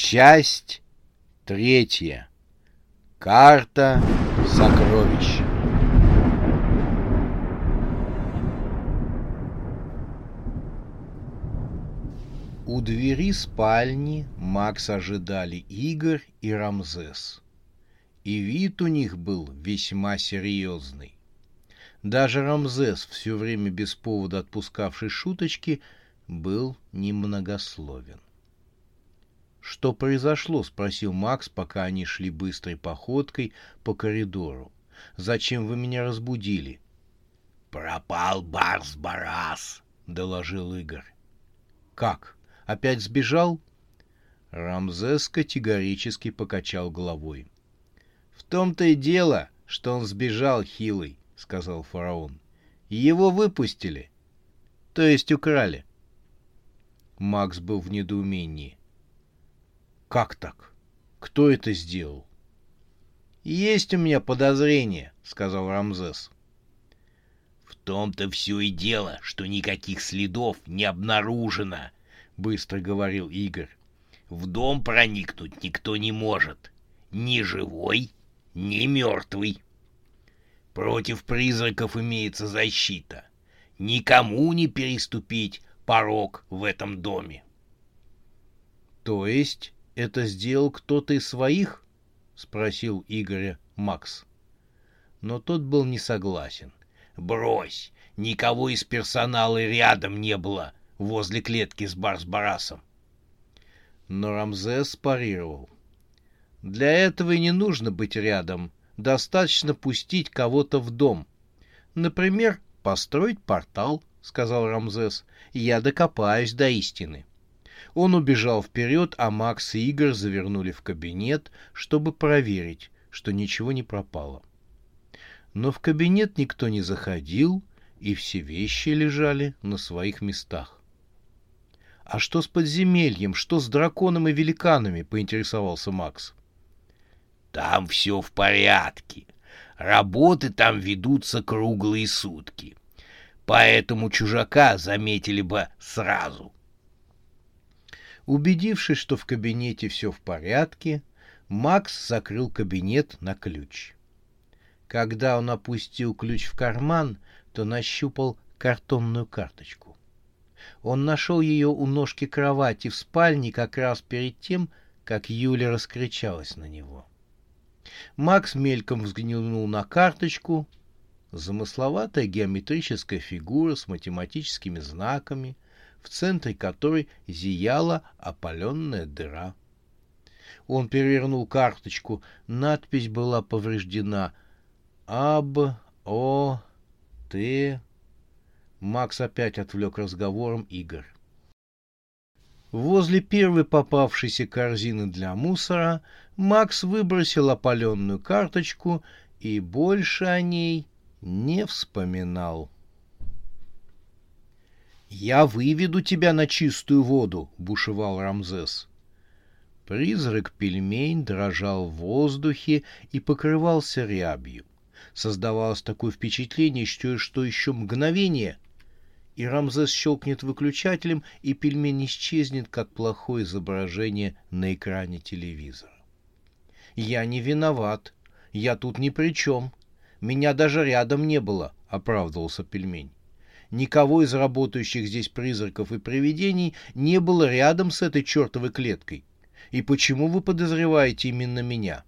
Часть третья. Карта сокровищ. У двери спальни Макс ожидали Игорь и Рамзес. И вид у них был весьма серьезный. Даже Рамзес, все время без повода отпускавший шуточки, был немногословен. «Что произошло?» — спросил Макс, пока они шли быстрой походкой по коридору. «Зачем вы меня разбудили?» «Пропал Барс-Барас», — доложил Игорь. «Как? Опять сбежал?» Рамзес категорически покачал головой. «В том-то и дело, что он сбежал, хилый», — сказал фараон. «Его выпустили, то есть украли». Макс был в недоумении. «Как так? Кто это сделал?» «Есть у меня подозрение», — сказал Рамзес. «В том-то все и дело, что никаких следов не обнаружено», — быстро говорил Игорь. «В дом проникнуть никто не может. Ни живой, ни мертвый. Против призраков имеется защита. Никому не переступить порог в этом доме. — То есть это сделал кто-то из своих? — спросил Игоря Макс. Но тот был не согласен. — Брось! Никого из персонала рядом не было возле клетки с Барс-Барасом. Но Рамзес парировал. Для этого и не нужно быть рядом. Достаточно пустить кого-то в дом. Например, построить портал, — сказал Рамзес. Я докопаюсь до истины. Он убежал вперед, а Макс и Игорь завернули в кабинет, чтобы проверить, что ничего не пропало. Но в кабинет никто не заходил, и все вещи лежали на своих местах. — А что с подземельем? Что с драконом и великанами? — поинтересовался Макс. — Там все в порядке. Работы там ведутся круглые сутки поэтому чужака заметили бы сразу. Убедившись, что в кабинете все в порядке, Макс закрыл кабинет на ключ. Когда он опустил ключ в карман, то нащупал картонную карточку. Он нашел ее у ножки кровати в спальне как раз перед тем, как Юля раскричалась на него. Макс мельком взглянул на карточку Замысловатая геометрическая фигура с математическими знаками, в центре которой зияла опаленная дыра. Он перевернул карточку, надпись была повреждена. Аб, О, Т. Макс опять отвлек разговором Игорь. Возле первой попавшейся корзины для мусора Макс выбросил опаленную карточку и больше о ней не вспоминал. «Я выведу тебя на чистую воду», — бушевал Рамзес. Призрак-пельмень дрожал в воздухе и покрывался рябью. Создавалось такое впечатление, что еще мгновение, и Рамзес щелкнет выключателем, и пельмень исчезнет, как плохое изображение на экране телевизора. «Я не виноват. Я тут ни при чем», меня даже рядом не было, — оправдывался пельмень. Никого из работающих здесь призраков и привидений не было рядом с этой чертовой клеткой. И почему вы подозреваете именно меня?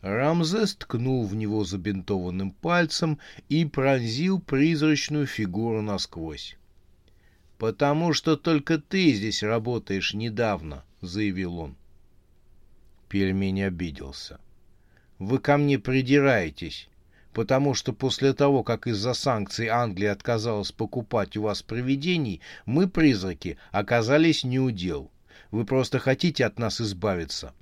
Рамзес ткнул в него забинтованным пальцем и пронзил призрачную фигуру насквозь. «Потому что только ты здесь работаешь недавно», — заявил он. Пельмень обиделся. — вы ко мне придираетесь, потому что после того, как из-за санкций Англия отказалась покупать у вас привидений, мы, призраки, оказались неудел. Вы просто хотите от нас избавиться.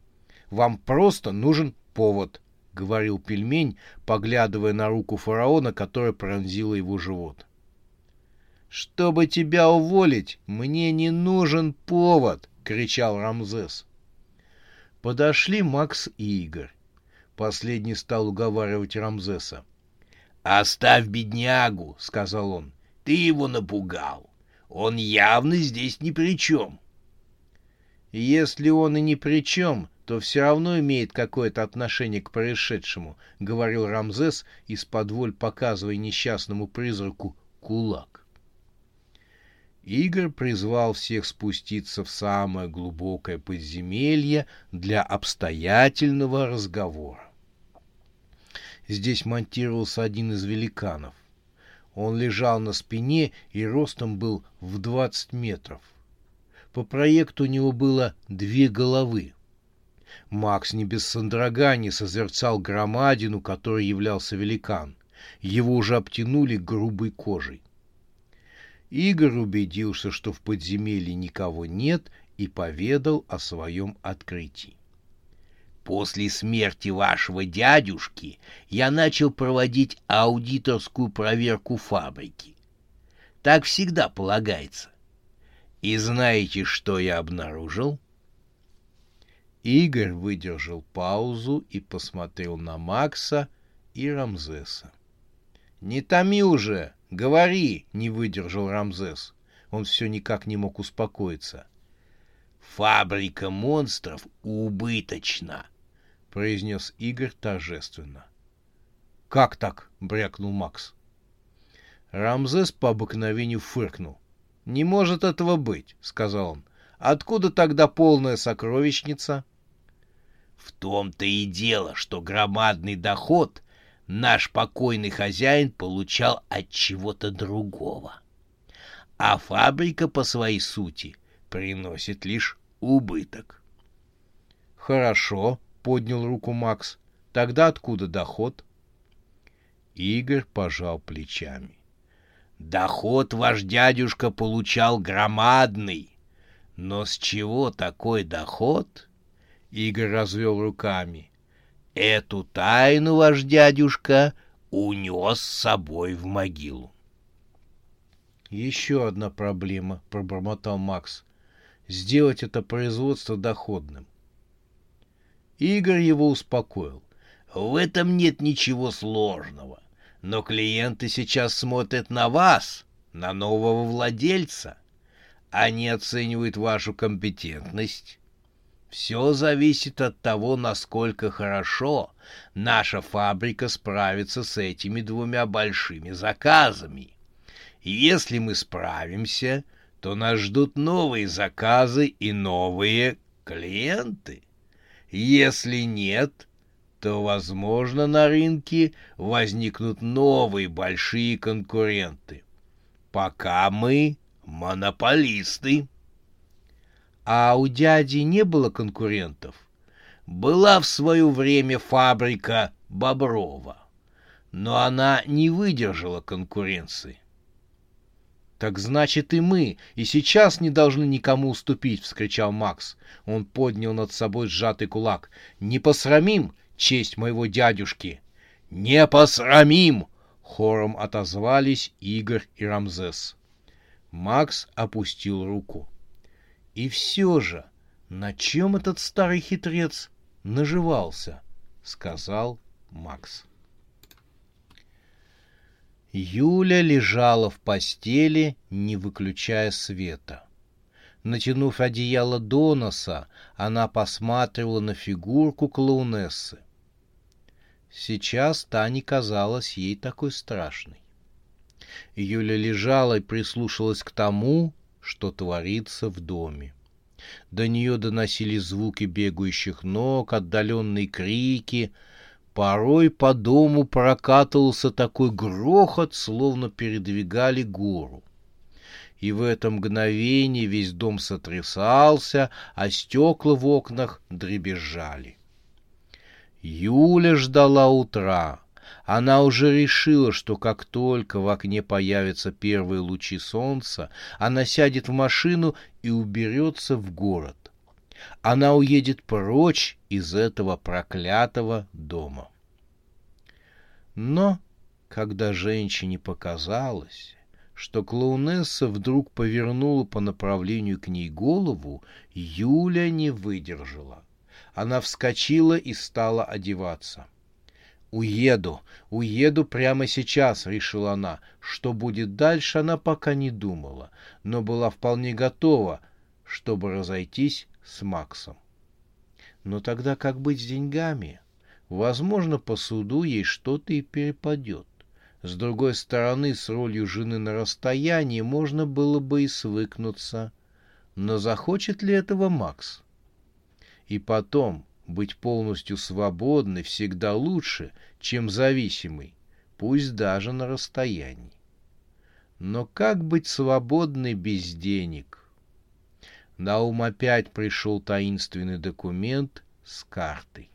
Вам просто нужен повод, — говорил пельмень, поглядывая на руку фараона, которая пронзила его живот. «Чтобы тебя уволить, мне не нужен повод!» — кричал Рамзес. Подошли Макс и Игорь. Последний стал уговаривать Рамзеса. «Оставь беднягу», — сказал он. «Ты его напугал. Он явно здесь ни при чем». «Если он и ни при чем, то все равно имеет какое-то отношение к происшедшему», — говорил Рамзес, из-под воль показывая несчастному призраку кулак. Игорь призвал всех спуститься в самое глубокое подземелье для обстоятельного разговора. Здесь монтировался один из великанов. Он лежал на спине и ростом был в 20 метров. По проекту у него было две головы. Макс не без содрогания созерцал громадину, которой являлся великан. Его уже обтянули грубой кожей. Игорь убедился, что в подземелье никого нет, и поведал о своем открытии. После смерти вашего дядюшки я начал проводить аудиторскую проверку фабрики. Так всегда полагается. И знаете, что я обнаружил? Игорь выдержал паузу и посмотрел на Макса и Рамзеса. «Не томи уже!» «Говори!» — не выдержал Рамзес. Он все никак не мог успокоиться. «Фабрика монстров убыточна!» — произнес Игорь торжественно. «Как так?» — брякнул Макс. Рамзес по обыкновению фыркнул. «Не может этого быть», — сказал он. «Откуда тогда полная сокровищница?» «В том-то и дело, что громадный доход наш покойный хозяин получал от чего-то другого. А фабрика по своей сути приносит лишь убыток. Хорошо, поднял руку Макс. Тогда откуда доход? Игорь пожал плечами. Доход ваш дядюшка получал громадный. Но с чего такой доход? Игорь развел руками. Эту тайну ваш дядюшка унес с собой в могилу. «Еще одна проблема», — пробормотал Макс. «Сделать это производство доходным». Игорь его успокоил. «В этом нет ничего сложного. Но клиенты сейчас смотрят на вас, на нового владельца. Они оценивают вашу компетентность, все зависит от того, насколько хорошо наша фабрика справится с этими двумя большими заказами. Если мы справимся, то нас ждут новые заказы и новые клиенты. Если нет, то, возможно, на рынке возникнут новые большие конкуренты. Пока мы монополисты. А у дяди не было конкурентов? Была в свое время фабрика Боброва, но она не выдержала конкуренции. «Так значит и мы, и сейчас не должны никому уступить!» — вскричал Макс. Он поднял над собой сжатый кулак. «Не посрамим честь моего дядюшки!» «Не посрамим!» — хором отозвались Игорь и Рамзес. Макс опустил руку. И все же, на чем этот старый хитрец наживался? — сказал Макс. Юля лежала в постели, не выключая света. Натянув одеяло до носа, она посматривала на фигурку клоунессы. Сейчас та не казалась ей такой страшной. Юля лежала и прислушалась к тому, что творится в доме. До нее доносились звуки бегающих ног, отдаленные крики. Порой по дому прокатывался такой грохот, словно передвигали гору. И в это мгновение весь дом сотрясался, а стекла в окнах дребезжали. Юля ждала утра. Она уже решила, что как только в окне появятся первые лучи солнца, она сядет в машину и уберется в город, Она уедет прочь из этого проклятого дома. Но, когда женщине показалось, что клоунесса вдруг повернула по направлению к ней голову, Юля не выдержала. Она вскочила и стала одеваться. «Уеду, уеду прямо сейчас», — решила она. Что будет дальше, она пока не думала, но была вполне готова, чтобы разойтись с Максом. Но тогда как быть с деньгами? Возможно, по суду ей что-то и перепадет. С другой стороны, с ролью жены на расстоянии можно было бы и свыкнуться. Но захочет ли этого Макс? И потом, быть полностью свободной всегда лучше, чем зависимой, пусть даже на расстоянии. Но как быть свободной без денег? На ум опять пришел таинственный документ с картой.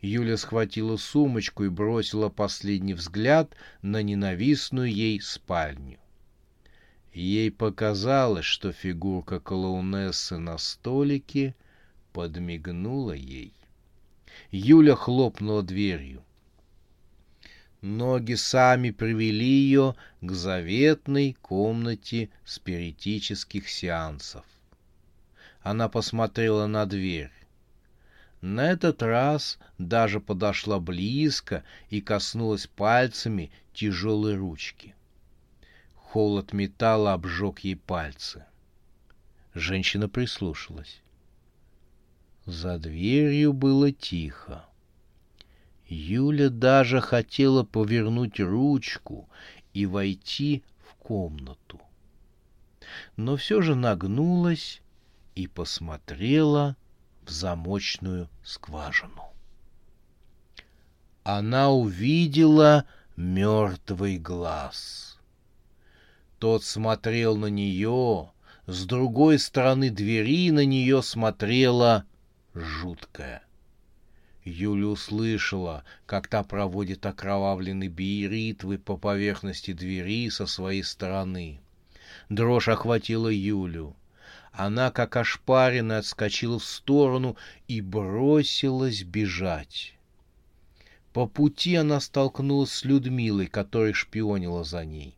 Юля схватила сумочку и бросила последний взгляд на ненавистную ей спальню. Ей показалось, что фигурка клоунессы на столике подмигнула ей. Юля хлопнула дверью. Ноги сами привели ее к заветной комнате спиритических сеансов. Она посмотрела на дверь. На этот раз даже подошла близко и коснулась пальцами тяжелой ручки. Холод металла обжег ей пальцы. Женщина прислушалась. За дверью было тихо. Юля даже хотела повернуть ручку и войти в комнату. Но все же нагнулась и посмотрела в замочную скважину. Она увидела мертвый глаз. Тот смотрел на нее, с другой стороны двери на нее смотрела жуткая. Юля услышала, как та проводит окровавленные биеритвы по поверхности двери со своей стороны. Дрожь охватила Юлю. Она, как ошпаренная, отскочила в сторону и бросилась бежать. По пути она столкнулась с Людмилой, которая шпионила за ней.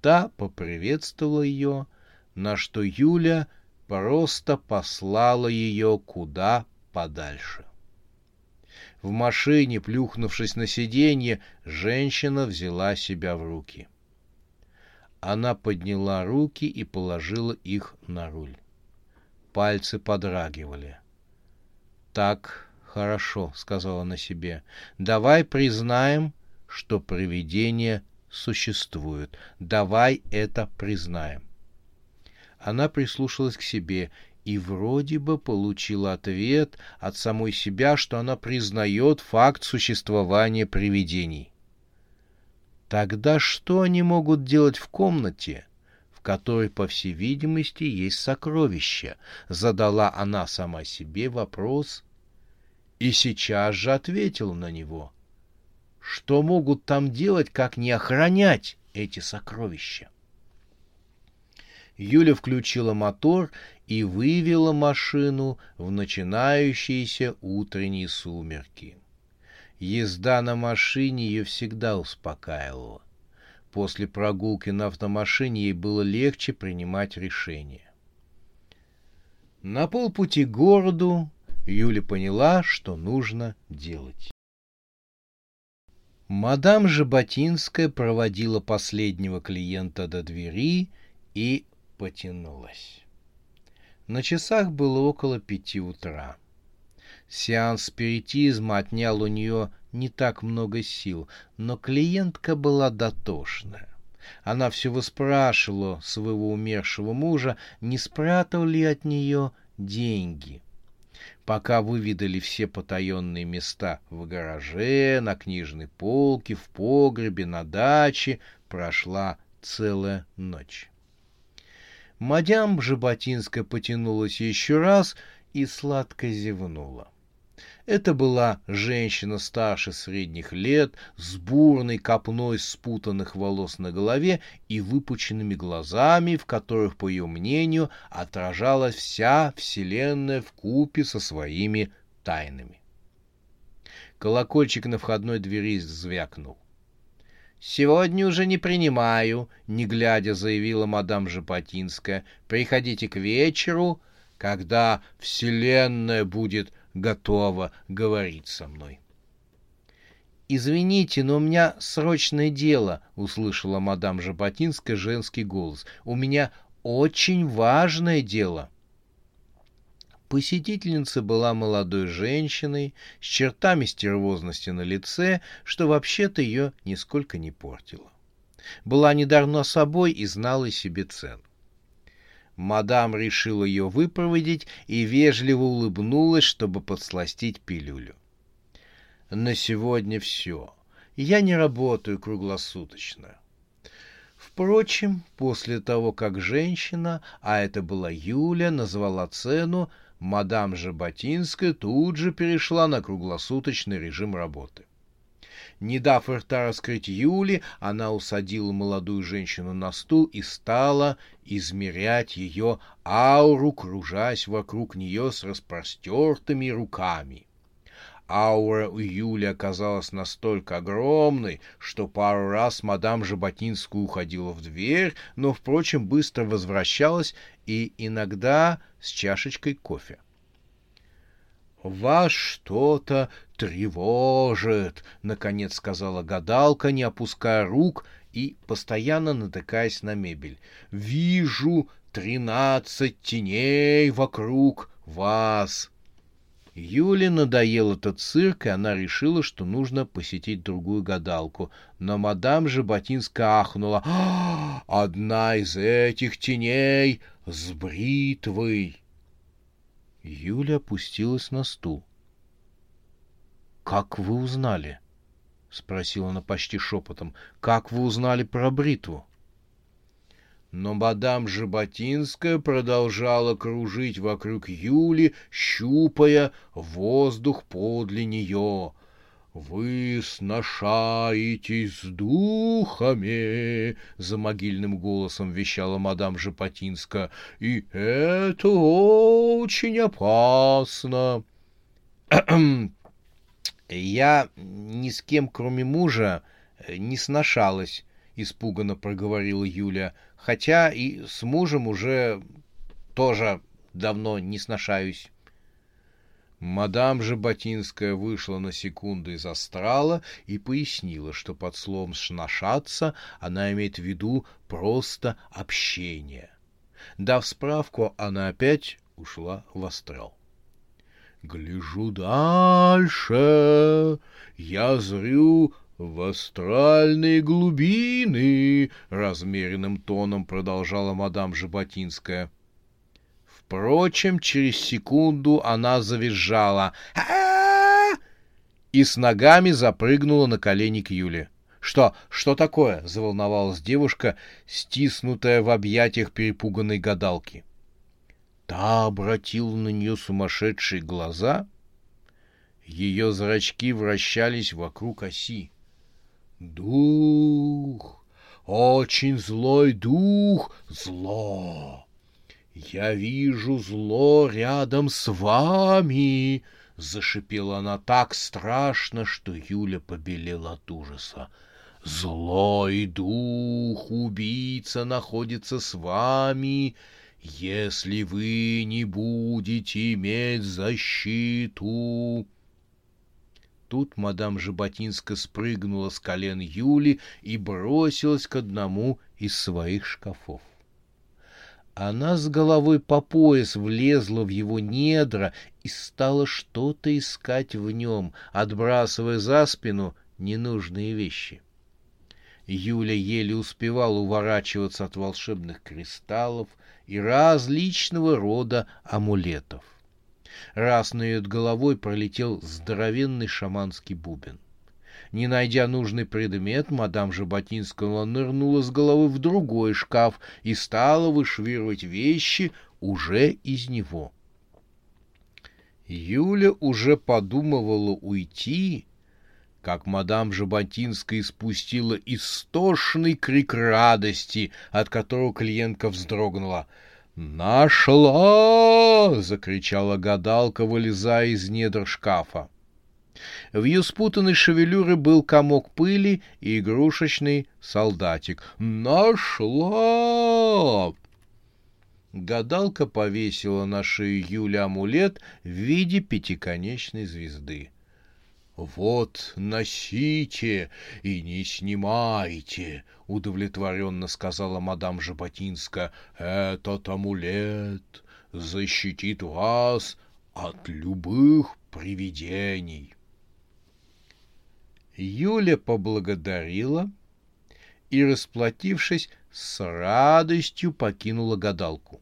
Та поприветствовала ее, на что Юля просто послала ее куда подальше. В машине, плюхнувшись на сиденье, женщина взяла себя в руки — она подняла руки и положила их на руль. Пальцы подрагивали. «Так, хорошо», — сказала она себе. «Давай признаем, что привидения существуют. Давай это признаем». Она прислушалась к себе и вроде бы получила ответ от самой себя, что она признает факт существования привидений. Тогда что они могут делать в комнате, в которой, по всей видимости, есть сокровища? Задала она сама себе вопрос и сейчас же ответила на него. Что могут там делать, как не охранять эти сокровища? Юля включила мотор и вывела машину в начинающиеся утренние сумерки. Езда на машине ее всегда успокаивала. После прогулки на автомашине ей было легче принимать решения. На полпути к городу Юля поняла, что нужно делать. Мадам Жаботинская проводила последнего клиента до двери и потянулась. На часах было около пяти утра. Сеанс спиритизма отнял у нее не так много сил, но клиентка была дотошная. Она все выспрашивала своего умершего мужа, не спрятал ли от нее деньги. Пока выведали все потаенные места в гараже, на книжной полке, в погребе, на даче, прошла целая ночь. Мадям Жаботинская потянулась еще раз и сладко зевнула. Это была женщина старше средних лет, с бурной копной спутанных волос на голове и выпученными глазами, в которых, по ее мнению, отражалась вся Вселенная в купе со своими тайнами. Колокольчик на входной двери звякнул. «Сегодня уже не принимаю», — не глядя заявила мадам Жапотинская. «Приходите к вечеру, когда Вселенная будет готова говорить со мной». «Извините, но у меня срочное дело», — услышала мадам Жаботинская женский голос. «У меня очень важное дело». Посетительница была молодой женщиной с чертами стервозности на лице, что вообще-то ее нисколько не портило. Была недавно собой и знала себе цену. Мадам решила ее выпроводить и вежливо улыбнулась, чтобы подсластить пилюлю. На сегодня все. Я не работаю круглосуточно. Впрочем, после того, как женщина, а это была Юля, назвала цену, мадам Жаботинская тут же перешла на круглосуточный режим работы. Не дав рта раскрыть Юли, она усадила молодую женщину на стул и стала измерять ее ауру, кружась вокруг нее с распростертыми руками. Аура у Юли оказалась настолько огромной, что пару раз мадам Жаботинская уходила в дверь, но, впрочем, быстро возвращалась и иногда с чашечкой кофе. «Вас что-то тревожит», — наконец сказала гадалка, не опуская рук и постоянно натыкаясь на мебель. «Вижу тринадцать теней вокруг вас». Юле надоел этот цирк, и она решила, что нужно посетить другую гадалку. Но мадам же Ботинска ахнула. «А, «Одна из этих теней с бритвой!» Юля опустилась на стул. «Как вы узнали?» — спросила она почти шепотом. «Как вы узнали про бритву?» Но мадам Жаботинская продолжала кружить вокруг Юли, щупая воздух подле нее. «Вы сношаетесь с духами!» — за могильным голосом вещала мадам Жапотинска. «И это очень опасно!» «Я ни с кем, кроме мужа, не сношалась», — испуганно проговорила Юля хотя и с мужем уже тоже давно не сношаюсь. Мадам же Ботинская вышла на секунду из астрала и пояснила, что под словом «сношаться» она имеет в виду просто общение. Дав справку, она опять ушла в астрал. «Гляжу дальше, я зрю «В астральные глубины!» — размеренным тоном продолжала мадам Жаботинская. Впрочем, через секунду она завизжала и с ногами запрыгнула на колени к Юле. «Что? Что такое?» — заволновалась девушка, стиснутая в объятиях перепуганной гадалки. Та обратила на нее сумасшедшие глаза. Ее зрачки вращались вокруг оси. Дух, очень злой дух, зло. Я вижу зло рядом с вами, зашипела она так страшно, что Юля побелела от ужаса. Злой дух, убийца находится с вами, если вы не будете иметь защиту. Тут мадам Жаботинска спрыгнула с колен Юли и бросилась к одному из своих шкафов. Она с головой по пояс влезла в его недра и стала что-то искать в нем, отбрасывая за спину ненужные вещи. Юля еле успевала уворачиваться от волшебных кристаллов и различного рода амулетов. Раз над головой пролетел здоровенный шаманский бубен. Не найдя нужный предмет, мадам Жаботинского нырнула с головы в другой шкаф и стала вышвыривать вещи уже из него. Юля уже подумывала уйти, как мадам Жаботинская испустила истошный крик радости, от которого клиентка вздрогнула. «Нашла!» — закричала гадалка, вылезая из недр шкафа. В ее спутанной шевелюре был комок пыли и игрушечный солдатик. «Нашла!» Гадалка повесила на шею Юля амулет в виде пятиконечной звезды. «Вот, носите и не снимайте», — удовлетворенно сказала мадам Жаботинска. «Этот амулет защитит вас от любых привидений». Юля поблагодарила и, расплатившись, с радостью покинула гадалку.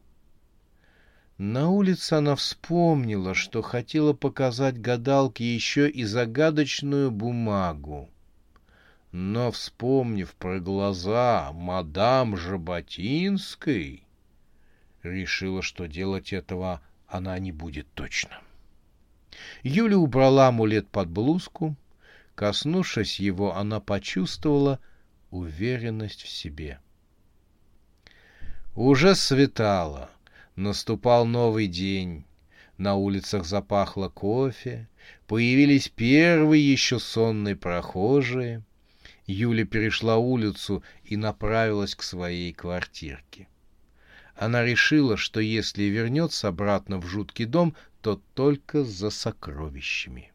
На улице она вспомнила, что хотела показать гадалке еще и загадочную бумагу. Но, вспомнив про глаза мадам Жаботинской, решила, что делать этого она не будет точно. Юля убрала амулет под блузку. Коснувшись его, она почувствовала уверенность в себе. Уже светало — Наступал новый день. На улицах запахло кофе. Появились первые еще сонные прохожие. Юля перешла улицу и направилась к своей квартирке. Она решила, что если вернется обратно в жуткий дом, то только за сокровищами.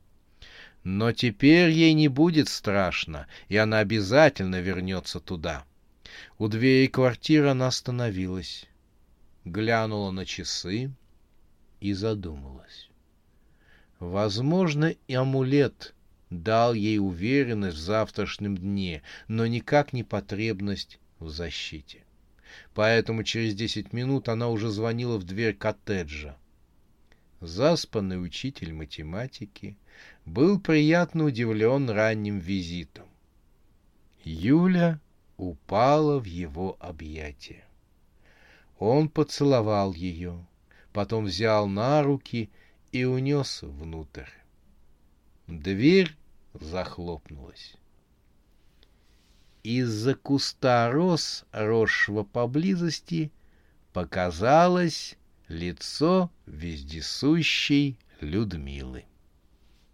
Но теперь ей не будет страшно, и она обязательно вернется туда. У дверей квартиры она остановилась глянула на часы и задумалась. Возможно, и амулет дал ей уверенность в завтрашнем дне, но никак не потребность в защите. Поэтому через десять минут она уже звонила в дверь коттеджа. Заспанный учитель математики был приятно удивлен ранним визитом. Юля упала в его объятия. Он поцеловал ее, потом взял на руки и унес внутрь. Дверь захлопнулась. Из-за куста роз, росшего поблизости, показалось лицо вездесущей Людмилы.